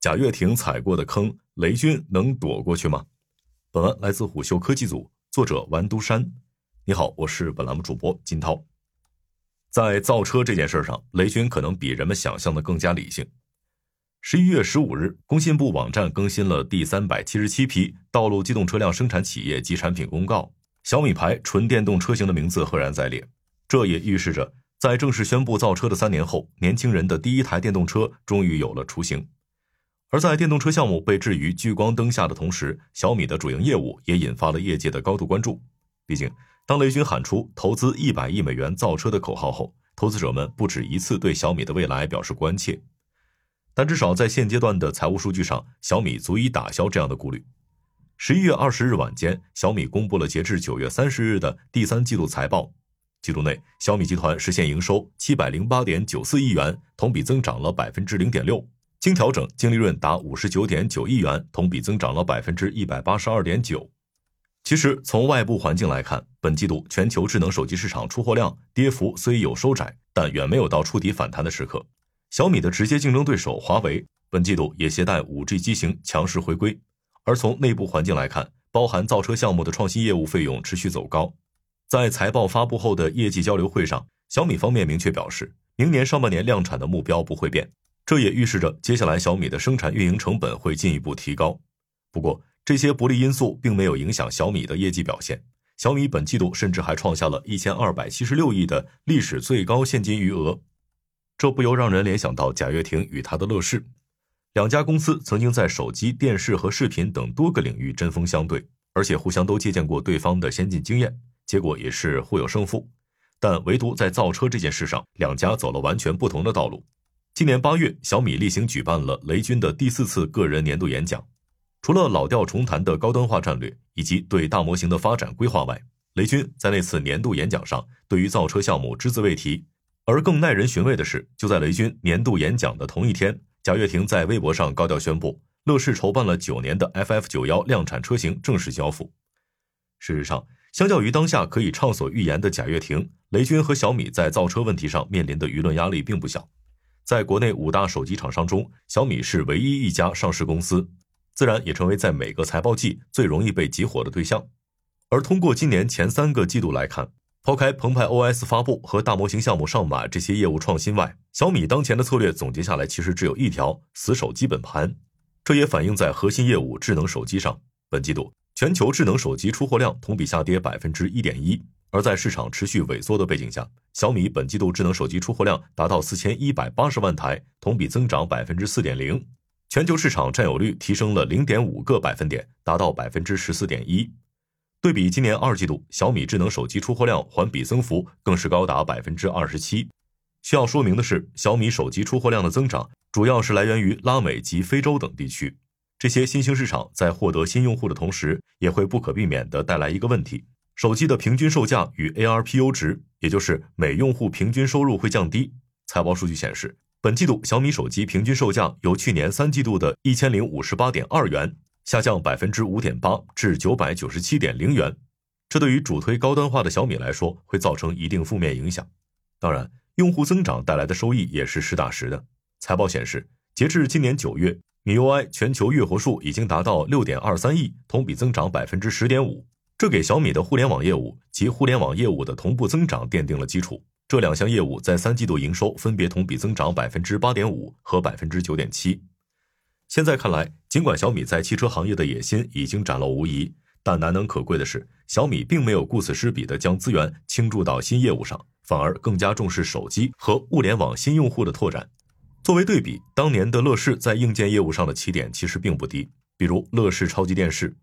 贾跃亭踩过的坑，雷军能躲过去吗？本文来自虎嗅科技组，作者完都山。你好，我是本栏目主播金涛。在造车这件事上，雷军可能比人们想象的更加理性。十一月十五日，工信部网站更新了第三百七十七批道路机动车辆生产企业及产品公告，小米牌纯电动车型的名字赫然在列。这也预示着，在正式宣布造车的三年后，年轻人的第一台电动车终于有了雏形。而在电动车项目被置于聚光灯下的同时，小米的主营业务也引发了业界的高度关注。毕竟，当雷军喊出投资一百亿美元造车的口号后，投资者们不止一次对小米的未来表示关切。但至少在现阶段的财务数据上，小米足以打消这样的顾虑。十一月二十日晚间，小米公布了截至九月三十日的第三季度财报。季度内，小米集团实现营收七百零八点九四亿元，同比增长了百分之零点六。经调整净利润达五十九点九亿元，同比增长了百分之一百八十二点九。其实从外部环境来看，本季度全球智能手机市场出货量跌幅虽有收窄，但远没有到触底反弹的时刻。小米的直接竞争对手华为本季度也携带五 G 机型强势回归。而从内部环境来看，包含造车项目的创新业务费用持续走高。在财报发布后的业绩交流会上，小米方面明确表示，明年上半年量产的目标不会变。这也预示着接下来小米的生产运营成本会进一步提高。不过，这些不利因素并没有影响小米的业绩表现。小米本季度甚至还创下了一千二百七十六亿的历史最高现金余额，这不由让人联想到贾跃亭与他的乐视。两家公司曾经在手机、电视和视频等多个领域针锋相对，而且互相都借鉴过对方的先进经验，结果也是互有胜负。但唯独在造车这件事上，两家走了完全不同的道路。今年八月，小米例行举办了雷军的第四次个人年度演讲。除了老调重弹的高端化战略以及对大模型的发展规划外，雷军在那次年度演讲上对于造车项目只字未提。而更耐人寻味的是，就在雷军年度演讲的同一天，贾跃亭在微博上高调宣布，乐视筹办了九年的 FF 九幺量产车型正式交付。事实上，相较于当下可以畅所欲言的贾跃亭，雷军和小米在造车问题上面临的舆论压力并不小。在国内五大手机厂商中，小米是唯一一家上市公司，自然也成为在每个财报季最容易被集火的对象。而通过今年前三个季度来看，抛开澎湃 OS 发布和大模型项目上马这些业务创新外，小米当前的策略总结下来其实只有一条：死守基本盘。这也反映在核心业务智能手机上，本季度全球智能手机出货量同比下跌百分之一点一。而在市场持续萎缩的背景下，小米本季度智能手机出货量达到四千一百八十万台，同比增长百分之四点零，全球市场占有率提升了零点五个百分点，达到百分之十四点一。对比今年二季度，小米智能手机出货量环比增幅更是高达百分之二十七。需要说明的是，小米手机出货量的增长主要是来源于拉美及非洲等地区，这些新兴市场在获得新用户的同时，也会不可避免地带来一个问题。手机的平均售价与 ARPU 值，也就是每用户平均收入会降低。财报数据显示，本季度小米手机平均售价由去年三季度的一千零五十八点二元下降百分之五点八至九百九十七点零元。这对于主推高端化的小米来说，会造成一定负面影响。当然，用户增长带来的收益也是实打实的。财报显示，截至今年九月，MIUI 全球月活数已经达到六点二三亿，同比增长百分之十点五。这给小米的互联网业务及互联网业务的同步增长奠定了基础。这两项业务在三季度营收分别同比增长百分之八点五和百分之九点七。现在看来，尽管小米在汽车行业的野心已经展露无遗，但难能可贵的是，小米并没有顾此失彼的将资源倾注到新业务上，反而更加重视手机和物联网新用户的拓展。作为对比，当年的乐视在硬件业务上的起点其实并不低，比如乐视超级电视。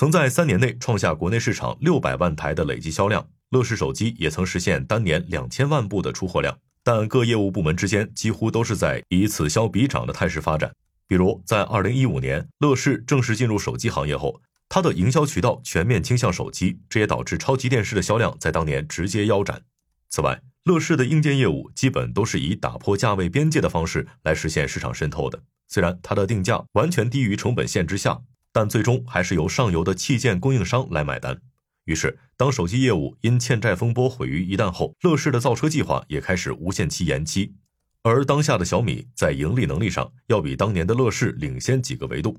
曾在三年内创下国内市场六百万台的累计销量，乐视手机也曾实现单年两千万部的出货量。但各业务部门之间几乎都是在以此消彼长的态势发展。比如，在二零一五年，乐视正式进入手机行业后，它的营销渠道全面倾向手机，这也导致超级电视的销量在当年直接腰斩。此外，乐视的硬件业务基本都是以打破价位边界的方式来实现市场渗透的。虽然它的定价完全低于成本线之下。但最终还是由上游的器件供应商来买单。于是，当手机业务因欠债风波毁于一旦后，乐视的造车计划也开始无限期延期。而当下的小米在盈利能力上要比当年的乐视领先几个维度。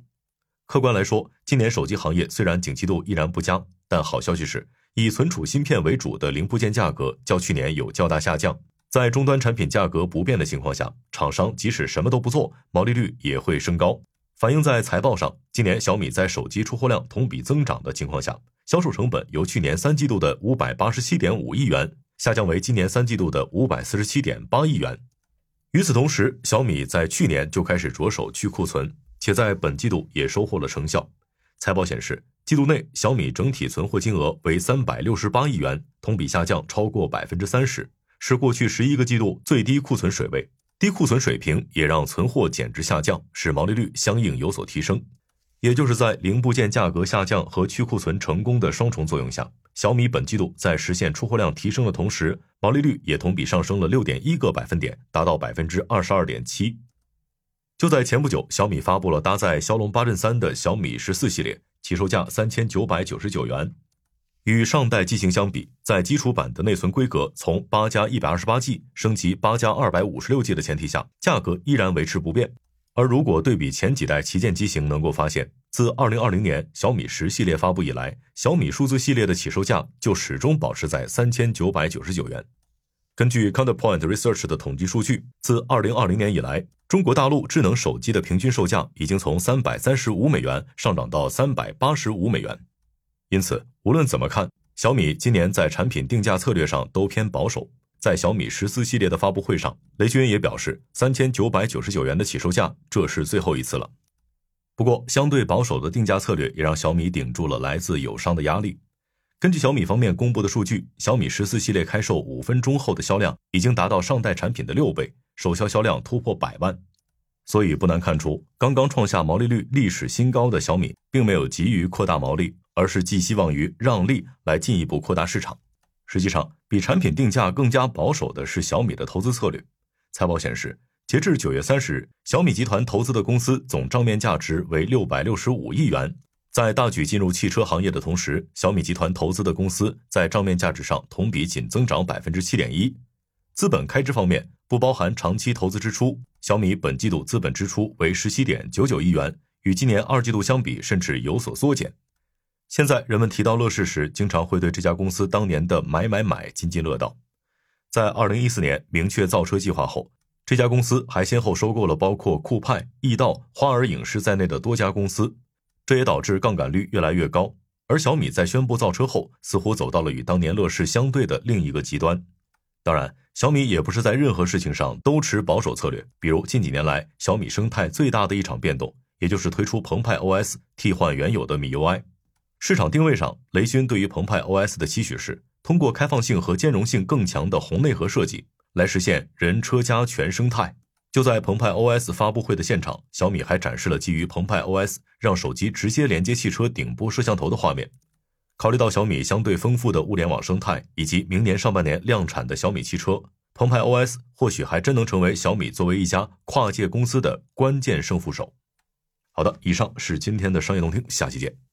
客观来说，今年手机行业虽然景气度依然不佳，但好消息是，以存储芯片为主的零部件价格较去年有较大下降。在终端产品价格不变的情况下，厂商即使什么都不做，毛利率也会升高。反映在财报上，今年小米在手机出货量同比增长的情况下，销售成本由去年三季度的五百八十七点五亿元下降为今年三季度的五百四十七点八亿元。与此同时，小米在去年就开始着手去库存，且在本季度也收获了成效。财报显示，季度内小米整体存货金额为三百六十八亿元，同比下降超过百分之三十，是过去十一个季度最低库存水位。低库存水平也让存货减值下降，使毛利率相应有所提升。也就是在零部件价格下降和去库存成功的双重作用下。小米本季度在实现出货量提升的同时，毛利率也同比上升了六点一个百分点，达到百分之二十二点七。就在前不久，小米发布了搭载骁龙八阵三的小米十四系列，起售价三千九百九十九元。与上代机型相比，在基础版的内存规格从八加一百二十八 G 升级八加二百五十六 G 的前提下，价格依然维持不变。而如果对比前几代旗舰机型，能够发现，自二零二零年小米十系列发布以来，小米数字系列的起售价就始终保持在三千九百九十九元。根据 Counterpoint Research 的统计数据，自二零二零年以来，中国大陆智能手机的平均售价已经从三百三十五美元上涨到三百八十五美元。因此，无论怎么看，小米今年在产品定价策略上都偏保守。在小米十四系列的发布会上，雷军也表示，三千九百九十九元的起售价，这是最后一次了。不过，相对保守的定价策略也让小米顶住了来自友商的压力。根据小米方面公布的数据，小米十四系列开售五分钟后的销量已经达到上代产品的六倍，首销销量突破百万。所以，不难看出，刚刚创下毛利率历史新高的小米，并没有急于扩大毛利，而是寄希望于让利来进一步扩大市场。实际上，比产品定价更加保守的是小米的投资策略。财报显示，截至九月三十日，小米集团投资的公司总账面价值为六百六十五亿元。在大举进入汽车行业的同时，小米集团投资的公司在账面价值上同比仅增长百分之七点一。资本开支方面，不包含长期投资支出，小米本季度资本支出为十七点九九亿元，与今年二季度相比，甚至有所缩减。现在人们提到乐视时，经常会对这家公司当年的买买买津津乐道。在二零一四年明确造车计划后，这家公司还先后收购了包括酷派、易到、花儿影视在内的多家公司，这也导致杠杆率越来越高。而小米在宣布造车后，似乎走到了与当年乐视相对的另一个极端。当然，小米也不是在任何事情上都持保守策略，比如近几年来小米生态最大的一场变动，也就是推出澎湃 OS 替换原有的米 UI。市场定位上，雷军对于澎湃 OS 的期许是通过开放性和兼容性更强的红内核设计，来实现人车家全生态。就在澎湃 OS 发布会的现场，小米还展示了基于澎湃 OS 让手机直接连接汽车顶部摄像头的画面。考虑到小米相对丰富的物联网生态，以及明年上半年量产的小米汽车，澎湃 OS 或许还真能成为小米作为一家跨界公司的关键胜负手。好的，以上是今天的商业动听，下期见。